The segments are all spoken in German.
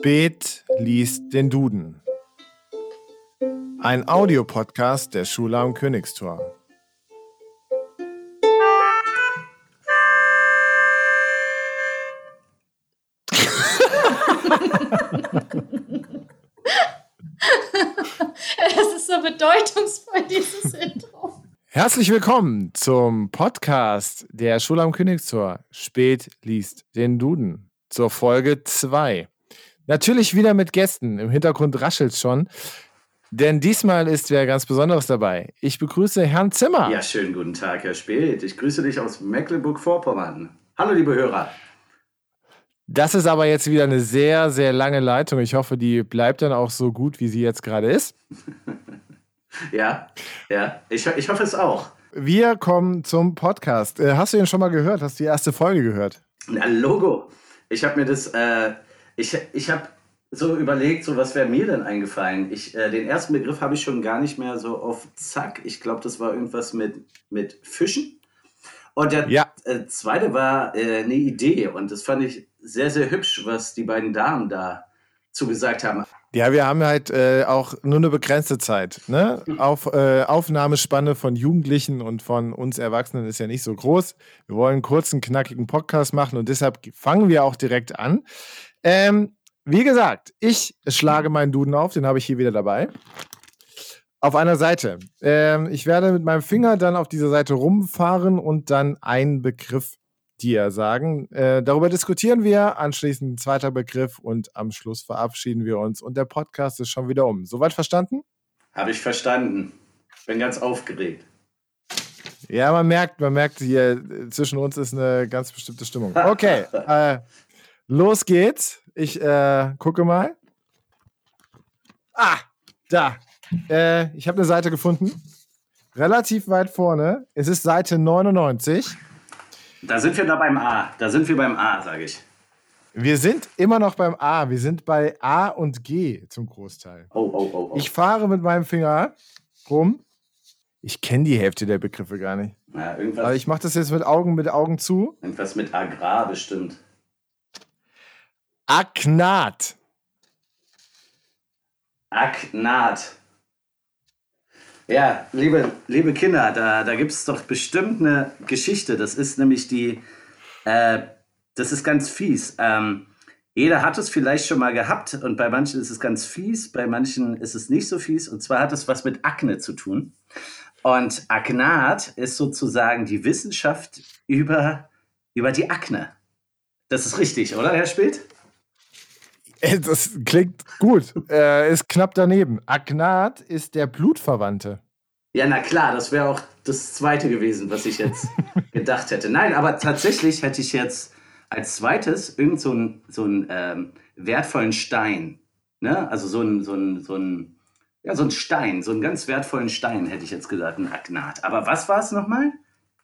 Spät liest den Duden. Ein Audiopodcast der Schule am Königstor. Es ist so bedeutungsvoll, dieses Intro. Herzlich willkommen zum Podcast der Schule am Königstor. Spät liest den Duden. Zur Folge 2. Natürlich wieder mit Gästen. Im Hintergrund raschelt schon. Denn diesmal ist wer ganz Besonderes dabei. Ich begrüße Herrn Zimmer. Ja, schönen guten Tag, Herr Speth. Ich grüße dich aus Mecklenburg-Vorpommern. Hallo, liebe Hörer. Das ist aber jetzt wieder eine sehr, sehr lange Leitung. Ich hoffe, die bleibt dann auch so gut, wie sie jetzt gerade ist. Ja, ja, ich, ich hoffe es auch. Wir kommen zum Podcast. Äh, hast du ihn schon mal gehört? Hast du die erste Folge gehört? Na, Logo. Ich habe mir das, äh, ich, ich habe so überlegt, so was wäre mir denn eingefallen? Ich, äh, den ersten Begriff habe ich schon gar nicht mehr so auf Zack. Ich glaube, das war irgendwas mit, mit Fischen. Und der Ja. äh, zweite war äh, eine Idee. Und das fand ich sehr, sehr hübsch, was die beiden Damen da zugesagt haben. Ja, wir haben halt äh, auch nur eine begrenzte Zeit. Ne? Auf, äh, Aufnahmespanne von Jugendlichen und von uns Erwachsenen ist ja nicht so groß. Wir wollen einen kurzen, knackigen Podcast machen und deshalb fangen wir auch direkt an. Ähm, wie gesagt, ich schlage meinen Duden auf, den habe ich hier wieder dabei. Auf einer Seite. Ähm, ich werde mit meinem Finger dann auf dieser Seite rumfahren und dann einen Begriff dir sagen. Äh, darüber diskutieren wir, anschließend ein zweiter Begriff und am Schluss verabschieden wir uns und der Podcast ist schon wieder um. Soweit verstanden? Habe ich verstanden. Bin ganz aufgeregt. Ja, man merkt, man merkt hier, äh, zwischen uns ist eine ganz bestimmte Stimmung. Okay, äh, los geht's. Ich äh, gucke mal. Ah, da. Äh, ich habe eine Seite gefunden. Relativ weit vorne. Es ist Seite 99. Da sind wir da beim A. Da sind wir beim A, sage ich. Wir sind immer noch beim A. Wir sind bei A und G zum Großteil. Oh, oh, oh, oh. Ich fahre mit meinem Finger rum. Ich kenne die Hälfte der Begriffe gar nicht. ja, irgendwas, Aber ich mache das jetzt mit Augen mit Augen zu. irgendwas mit Agrar bestimmt. Agnat. Agnat. Ja, liebe, liebe Kinder, da, da gibt es doch bestimmt eine Geschichte. Das ist nämlich die, äh, das ist ganz fies. Ähm, jeder hat es vielleicht schon mal gehabt und bei manchen ist es ganz fies, bei manchen ist es nicht so fies. Und zwar hat es was mit Akne zu tun. Und Agnat ist sozusagen die Wissenschaft über, über die Akne. Das ist richtig, oder, Herr Speth? Äh, Das klingt gut. äh, ist knapp daneben. Agnat ist der Blutverwandte. Ja, na klar, das wäre auch das zweite gewesen, was ich jetzt gedacht hätte. Nein, aber tatsächlich hätte ich jetzt als zweites irgend so einen so einen, ähm, wertvollen Stein. Ne? Also so ein, so so ja, so ein Stein, so einen ganz wertvollen Stein hätte ich jetzt gesagt, ein Agnat. Aber was war es nochmal?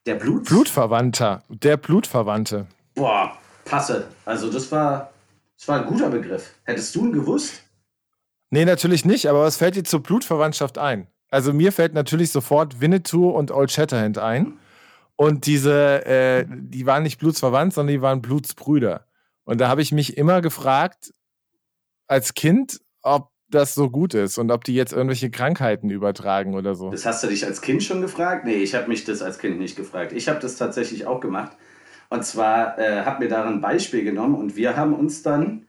Der Blut? Blutverwandter. Der Blutverwandte. Boah, passe. Also das war, das war ein guter Begriff. Hättest du ihn gewusst? Nee, natürlich nicht, aber was fällt dir zur Blutverwandtschaft ein? Also mir fällt natürlich sofort Winnetou und Old Shatterhand ein. Und diese, äh, die waren nicht blutsverwandt, sondern die waren Blutsbrüder. Und da habe ich mich immer gefragt, als Kind, ob das so gut ist und ob die jetzt irgendwelche Krankheiten übertragen oder so. Das hast du dich als Kind schon gefragt? Nee, ich habe mich das als Kind nicht gefragt. Ich habe das tatsächlich auch gemacht. Und zwar äh, habe mir daran ein Beispiel genommen und wir haben uns dann,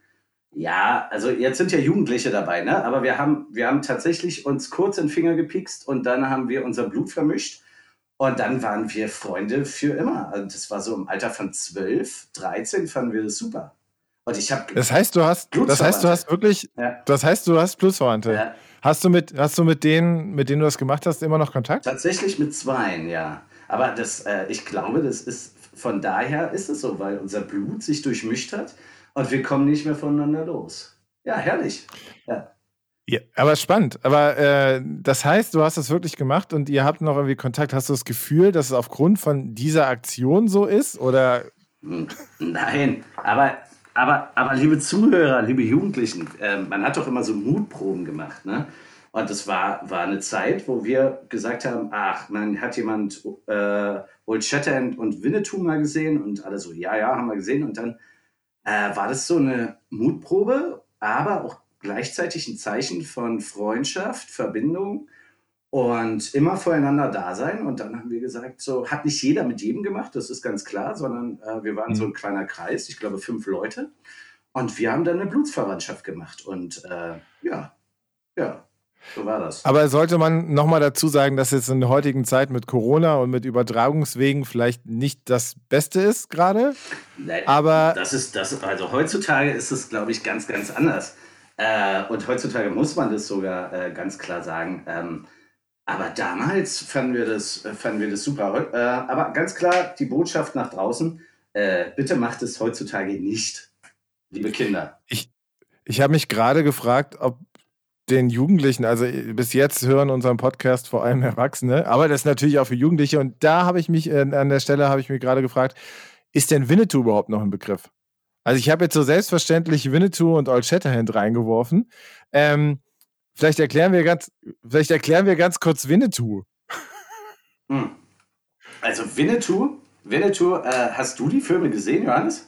ja, also jetzt sind ja Jugendliche dabei, ne? Aber wir haben, wir haben tatsächlich uns kurz in den Finger gepikst und dann haben wir unser Blut vermischt. Und dann waren wir Freunde für immer. Und das war so im Alter von 12, 13 fanden wir das super. Und ich habe. Das heißt, du hast, das heißt, du hast wirklich, Ja, das heißt, du hast Blutsverwandte. ja. Hast du mit, hast du mit denen, mit denen du das gemacht hast, immer noch Kontakt? Tatsächlich mit zweien, ja. Aber das, äh, ich glaube, das ist von daher ist es so, weil unser Blut sich durchmischt hat und wir kommen nicht mehr voneinander los. Ja, herrlich. Ja. Ja, aber spannend. Aber äh, das heißt, du hast das wirklich gemacht und ihr habt noch irgendwie Kontakt. Hast du das Gefühl, dass es aufgrund von dieser Aktion so ist? Oder Hm, Nein, aber, aber, aber liebe Zuhörer, liebe Jugendlichen, äh, man hat doch immer so Mutproben gemacht, ne? Und das war, war eine Zeit, wo wir gesagt haben, ach, man hat jemand äh, Old Shatterhand und Winnetou mal gesehen und alle so, ja, ja, haben wir gesehen. Und dann äh, war das so eine Mutprobe aber auch gleichzeitig ein Zeichen von Freundschaft, Verbindung und immer voreinander da sein. Und dann haben wir gesagt, so hat nicht jeder mit jedem gemacht, das ist ganz klar, sondern äh, wir waren mhm. so ein kleiner Kreis, ich glaube fünf Leute. Und wir haben dann eine Blutsverwandtschaft gemacht. Und äh, ja, ja, so war das. Aber sollte man nochmal dazu sagen, dass jetzt in der heutigen Zeit mit Corona und mit Übertragungswegen vielleicht nicht das Beste ist gerade? Nein, aber das ist das, also heutzutage ist es, glaube ich, ganz, ganz anders. Äh, und heutzutage muss man das sogar äh, ganz klar sagen. Ähm, aber damals fanden wir das, äh, fanden wir das super. Äh, aber ganz klar, die Botschaft nach draußen, äh, bitte macht es heutzutage nicht, liebe Kinder. Ich, ich habe mich gerade gefragt, ob den Jugendlichen, also äh, bis jetzt hören unseren Podcast vor allem Erwachsene, aber das ist natürlich auch für Jugendliche. Und da habe ich mich, äh, an der Stelle habe ich mich gerade gefragt, ist denn Winnetou überhaupt noch ein Begriff? Also ich habe jetzt so selbstverständlich Winnetou und Old Shatterhand reingeworfen. Ähm, vielleicht erklären wir ganz, vielleicht erklären wir ganz kurz Winnetou. Hm. Also Winnetou, Winnetou, äh, hast du die Filme gesehen, Johannes?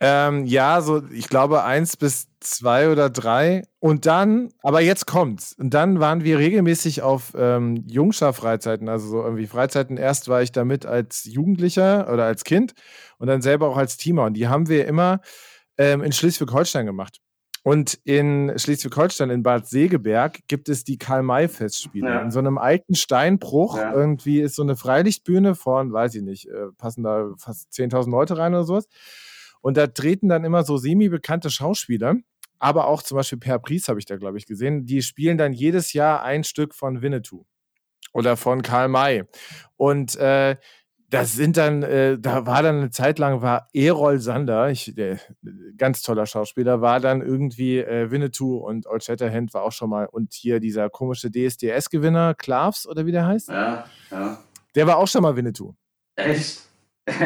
Ähm, ja, so, ich glaube, eins bis zwei oder drei. Und dann, aber jetzt kommt's. Und dann waren wir regelmäßig auf ähm, Jungschar-Freizeiten, also so irgendwie Freizeiten. Erst war ich damit als Jugendlicher oder als Kind und dann selber auch als Teamer. Und die haben wir immer ähm, in Schleswig-Holstein gemacht. Und in Schleswig-Holstein, in Bad Segeberg, gibt es die Karl-May-Festspiele. Ja. In so einem alten Steinbruch ja. irgendwie ist so eine Freilichtbühne von, weiß ich nicht, äh, passen da fast 10.000 Leute rein oder sowas. Und da treten dann immer so semi-bekannte Schauspieler, aber auch zum Beispiel Per Pries habe ich da, glaube ich, gesehen, die spielen dann jedes Jahr ein Stück von Winnetou oder von Karl May. Und äh, das sind dann, äh, da war dann eine Zeit lang, war Erol Sander, ich, der, ganz toller Schauspieler, war dann irgendwie äh, Winnetou und Old Shatterhand war auch schon mal und hier dieser komische DSDS-Gewinner, Klavs oder wie der heißt? Ja, ja. Der war auch schon mal Winnetou. Echt?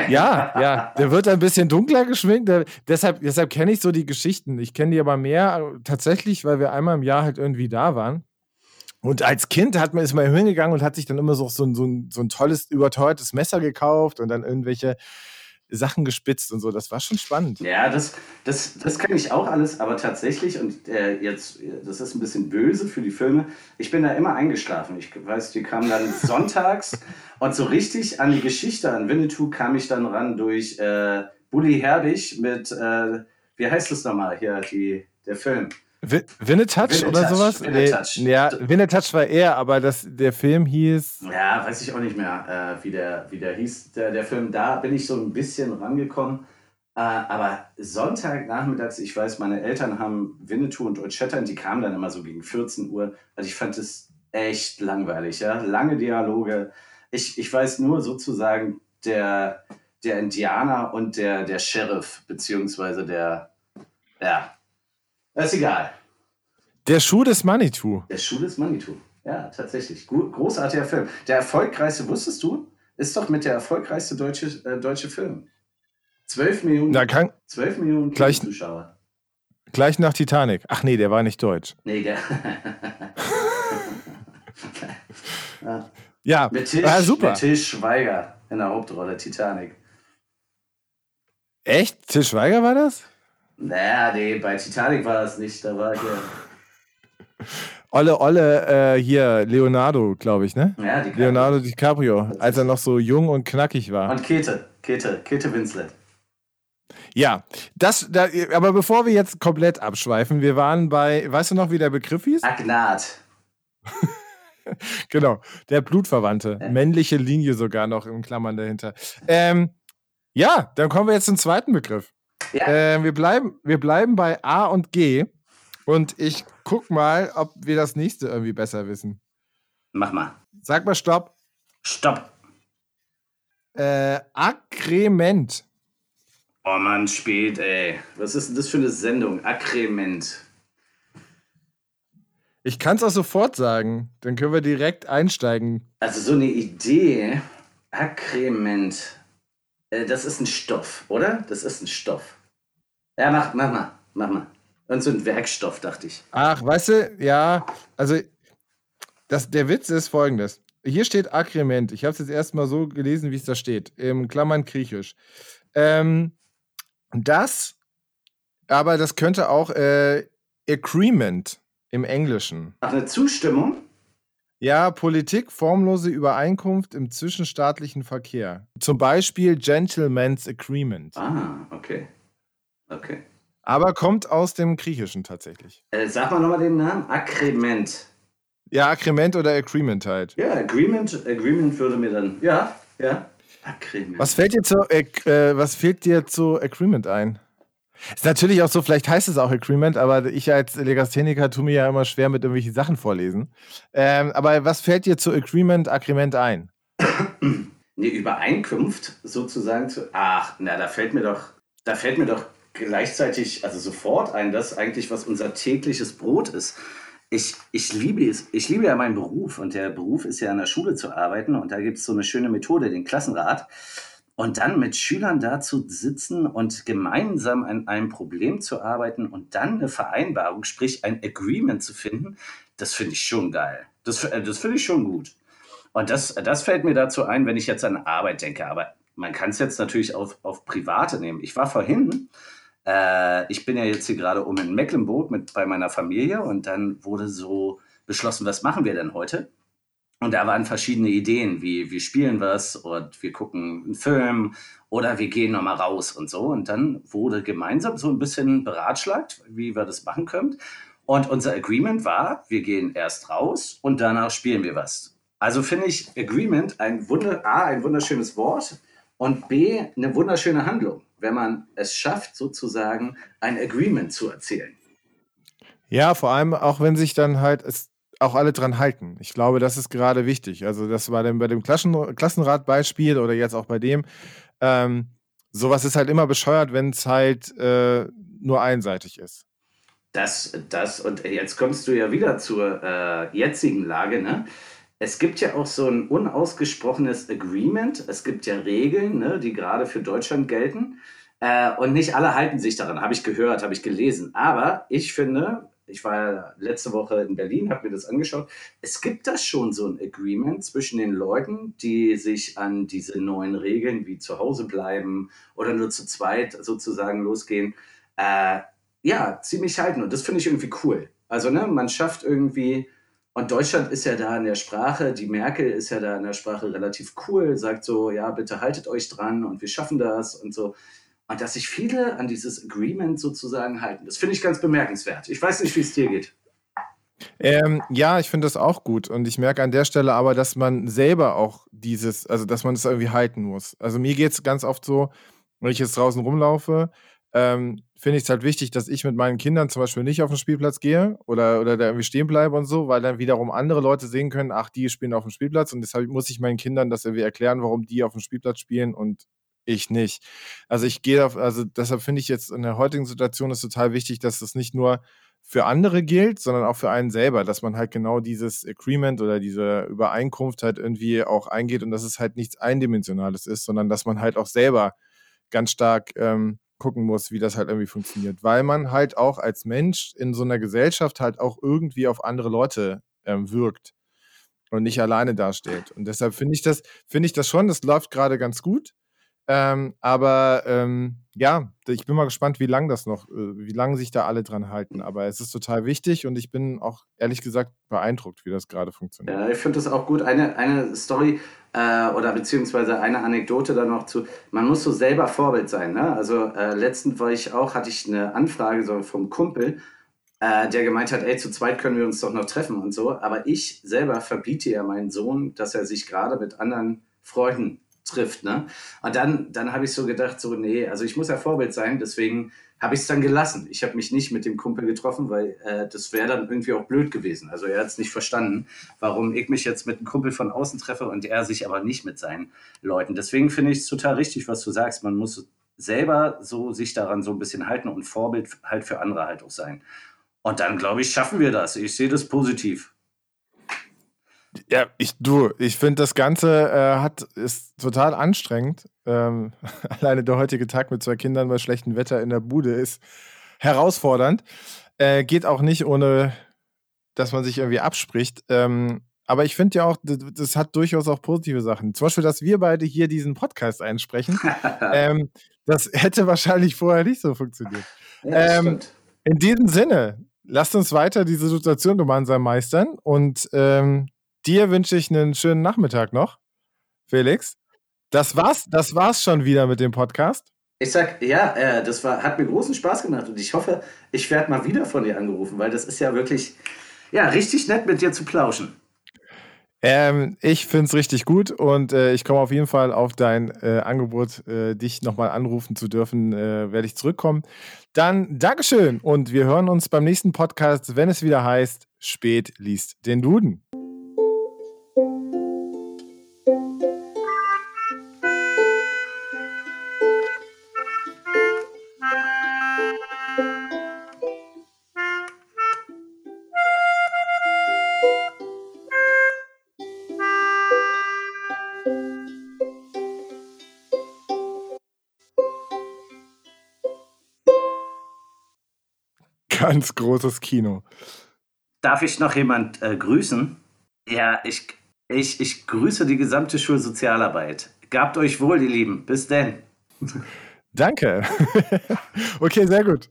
Ja, ja, der wird ein bisschen dunkler geschminkt. Der, deshalb deshalb kenne ich so die Geschichten. Ich kenne die aber mehr äh, tatsächlich, weil wir einmal im Jahr halt irgendwie da waren. Und als Kind hat man, ist man hingegangen und hat sich dann immer so, so, so, ein, so ein tolles, überteuertes Messer gekauft und dann irgendwelche Sachen gespitzt und so. Das war schon spannend. Ja, das, das, das kenne ich auch alles, aber tatsächlich, und äh, jetzt, das ist ein bisschen böse für die Filme, ich bin da immer eingeschlafen. Ich weiß, die kamen dann sonntags und so richtig an die Geschichte, an Winnetou kam ich dann ran durch äh, Bully Herbig mit, äh, wie heißt es nochmal hier, die, der Film? Winnetouch oder sowas? Winnetouch. Nee, ja, Winnetouch war er, aber das, der Film hieß. Ja, weiß ich auch nicht mehr, äh, wie, der, wie der hieß. Der, der Film, da bin ich so ein bisschen rangekommen. Äh, aber Sonntagnachmittags, ich weiß, meine Eltern haben Winnetou und Old Shatterhand, die kamen dann immer so gegen 14 Uhr. Also ich fand es echt langweilig, ja. Lange Dialoge. Ich, ich weiß nur sozusagen, der, der Indianer und der, der Sheriff, beziehungsweise der, ja, das ist egal. Der Schuh des Manitou. Der Schuh des Manitou. Ja, tatsächlich. Großartiger Film. Der erfolgreichste, wusstest du, ist doch mit der erfolgreichste deutsche, äh, deutsche Film. 12 Millionen, Na, kann, 12 Millionen gleich, Zuschauer. Gleich nach Titanic. Ach nee, der war nicht deutsch. Nee, der. ja. ja, mit Tisch, ah, super. Mit Tisch Schweiger in der Hauptrolle Titanic. Echt? Tisch Schweiger war das? Naja, nee, bei Titanic war das nicht. Da war hier. Olle, Olle, äh, hier, Leonardo, glaube ich, ne? Ja, die Leonardo DiCaprio, als er noch so jung und knackig war. Und Kete, Kete, Kete Winslet. Ja, das, da, aber bevor wir jetzt komplett abschweifen, wir waren bei, weißt du noch, wie der Begriff hieß? Agnat. genau, der Blutverwandte, ja. männliche Linie sogar noch in Klammern dahinter. Ähm, ja, dann kommen wir jetzt zum zweiten Begriff. Ja. Äh, wir, bleiben, wir bleiben bei A und G und ich guck mal, ob wir das nächste irgendwie besser wissen. Mach mal. Sag mal Stopp. Stopp. Äh, Akrement. Oh Mann, spät, ey. Was ist denn das für eine Sendung? Akrement. Ich kann es auch sofort sagen. Dann können wir direkt einsteigen. Also so eine Idee. Akrement. Äh, das ist ein Stoff, oder? Das ist ein Stoff. Ja, mach, mach mal, mach mal. Und so ein Werkstoff, dachte ich. Ach, weißt du, ja, also das, der Witz ist folgendes. Hier steht Akrement. Ich habe es jetzt erstmal so gelesen, wie es da steht. Im Klammern griechisch. Ähm, das, aber das könnte auch äh, Agreement im Englischen? Ach, eine Zustimmung? Ja, Politik, formlose Übereinkunft im zwischenstaatlichen Verkehr. Zum Beispiel Gentleman's Agreement. Ah, okay. Okay. Aber kommt aus dem Griechischen tatsächlich. Äh, sag mal nochmal den Namen. Agreement. Ja, Agreement oder Agreement halt. Ja, Agreement, Agreement würde mir dann. Ja, ja. Agreement. Was fällt dir zu, äh, was fehlt dir zu Agreement ein? Ist natürlich auch so, vielleicht heißt es auch Agreement, aber ich als Legastheniker tue mir ja immer schwer mit irgendwelchen Sachen vorlesen. Ähm, aber was fällt dir zu Agreement, Agreement ein? Eine Übereinkunft sozusagen zu. Ach, na, da fällt mir doch, da fällt mir doch gleichzeitig, also sofort ein, das eigentlich, was unser tägliches Brot ist. Ich, ich, liebe es, ich liebe ja meinen Beruf und der Beruf ist ja an der Schule zu arbeiten und da gibt es so eine schöne Methode, den Klassenrat. Und dann mit Schülern da zu sitzen und gemeinsam an einem Problem zu arbeiten und dann eine Vereinbarung, sprich ein Agreement zu finden, das finde ich schon geil. Das, äh, das finde ich schon gut. Und das, das fällt mir dazu ein, wenn ich jetzt an Arbeit denke. Aber man kann es jetzt natürlich auf, auf Private nehmen. Ich war vorhin, äh, ich bin ja jetzt hier gerade um in Mecklenburg mit, bei meiner Familie und dann wurde so beschlossen, was machen wir denn heute? Und da waren verschiedene Ideen, wie wir spielen was und wir gucken einen Film oder wir gehen nochmal raus und so. Und dann wurde gemeinsam so ein bisschen beratschlagt, wie wir das machen können. Und unser Agreement war, wir gehen erst raus und danach spielen wir was. Also finde ich Agreement ein, Wunder, A, ein wunderschönes Wort und B, eine wunderschöne Handlung, wenn man es schafft, sozusagen ein Agreement zu erzählen. Ja, vor allem auch wenn sich dann halt, es auch alle dran halten. Ich glaube, das ist gerade wichtig. Also, das war dann bei dem Klassen Klassenratbeispiel oder jetzt auch bei dem. Ähm, sowas ist halt immer bescheuert, wenn es halt äh, nur einseitig ist. Das, das, und jetzt kommst du ja wieder zur äh, jetzigen Lage, ne? Es gibt ja auch so ein unausgesprochenes Agreement. Es gibt ja Regeln, ne, die gerade für Deutschland gelten. Äh, und nicht alle halten sich daran, habe ich gehört, habe ich gelesen. Aber ich finde, ich war letzte Woche in Berlin, habe mir das angeschaut. Es gibt da schon so ein Agreement zwischen den Leuten, die sich an diese neuen Regeln wie zu Hause bleiben oder nur zu zweit sozusagen losgehen, äh, ja, ziemlich halten. Und das finde ich irgendwie cool. Also, ne, man schafft irgendwie, und Deutschland ist ja da in der Sprache, die Merkel ist ja da in der Sprache relativ cool, sagt so, ja, bitte haltet euch dran und wir schaffen das und so. Und dass sich viele an dieses Agreement sozusagen halten. Das finde ich ganz bemerkenswert. Ich weiß nicht, wie es dir geht. Ähm, ja, ich finde das auch gut. Und ich merke an der Stelle aber, dass man selber auch dieses, also dass man das irgendwie halten muss. Also mir geht es ganz oft so, wenn ich jetzt draußen rumlaufe, ähm, finde ich es halt wichtig, dass ich mit meinen Kindern zum Beispiel nicht auf den Spielplatz gehe oder, oder da irgendwie stehen bleibe und so, weil dann wiederum andere Leute sehen können, ach, die spielen auf dem Spielplatz und deshalb muss ich meinen Kindern das irgendwie erklären, warum die auf dem Spielplatz spielen und ich nicht. Also ich gehe auf, also deshalb finde ich jetzt in der heutigen Situation ist total wichtig, dass das nicht nur für andere gilt, sondern auch für einen selber, dass man halt genau dieses Agreement oder diese Übereinkunft halt irgendwie auch eingeht und dass es halt nichts Eindimensionales ist, sondern dass man halt auch selber ganz stark ähm, gucken muss, wie das halt irgendwie funktioniert, weil man halt auch als Mensch in so einer Gesellschaft halt auch irgendwie auf andere Leute ähm, wirkt und nicht alleine dasteht. Und deshalb finde ich das, finde ich das schon, das läuft gerade ganz gut. Ähm, aber ähm, ja, ich bin mal gespannt, wie lange das noch, äh, wie lange sich da alle dran halten. Aber es ist total wichtig und ich bin auch ehrlich gesagt beeindruckt, wie das gerade funktioniert. Ja, ich finde das auch gut. Eine, eine Story äh, oder beziehungsweise eine Anekdote dann noch zu, man muss so selber Vorbild sein. Ne? Also äh, letztens war ich auch, hatte ich eine Anfrage so vom Kumpel, äh, der gemeint hat, ey, zu zweit können wir uns doch noch treffen und so. Aber ich selber verbiete ja meinen Sohn, dass er sich gerade mit anderen Freunden trifft. Ne? Und dann, dann habe ich so gedacht, so, nee, also ich muss ja Vorbild sein, deswegen habe ich es dann gelassen. Ich habe mich nicht mit dem Kumpel getroffen, weil äh, das wäre dann irgendwie auch blöd gewesen. Also er hat es nicht verstanden, warum ich mich jetzt mit einem Kumpel von außen treffe und er sich aber nicht mit seinen Leuten. Deswegen finde ich es total richtig, was du sagst. Man muss selber so sich daran so ein bisschen halten und Vorbild halt für andere halt auch sein. Und dann, glaube ich, schaffen wir das. Ich sehe das positiv. Ja, ich du, ich finde das Ganze äh, hat ist total anstrengend. Ähm, alleine der heutige Tag mit zwei Kindern bei schlechtem Wetter in der Bude ist herausfordernd. Äh, geht auch nicht ohne, dass man sich irgendwie abspricht. Ähm, aber ich finde ja auch, das, hat durchaus auch positive Sachen. Zum Beispiel, dass wir beide hier diesen Podcast einsprechen. ähm, das hätte wahrscheinlich vorher nicht so funktioniert. Ja, ähm, in diesem Sinne, lasst uns weiter diese Situation gemeinsam meistern. Und ähm, dir wünsche ich einen schönen Nachmittag noch, Felix. Das war's, das war's schon wieder mit dem Podcast. Ich sag, ja, äh, das war, hat mir großen Spaß gemacht und ich hoffe, ich werde mal wieder von dir angerufen, weil das ist ja wirklich, ja, richtig nett mit dir zu plauschen. Ähm, ich finde es richtig gut und äh, ich komme auf jeden Fall auf dein äh, Angebot, äh, dich nochmal anrufen zu dürfen, äh, werde ich zurückkommen. Dann Dankeschön und wir hören uns beim nächsten Podcast, wenn es wieder heißt, spät liest den Duden. Ganz großes Kino. Darf ich noch jemand äh, grüßen? Ja, ich, ich, ich grüße die gesamte Schulsozialarbeit. Gabt euch wohl, ihr Lieben. Bis denn. Danke. okay, sehr gut.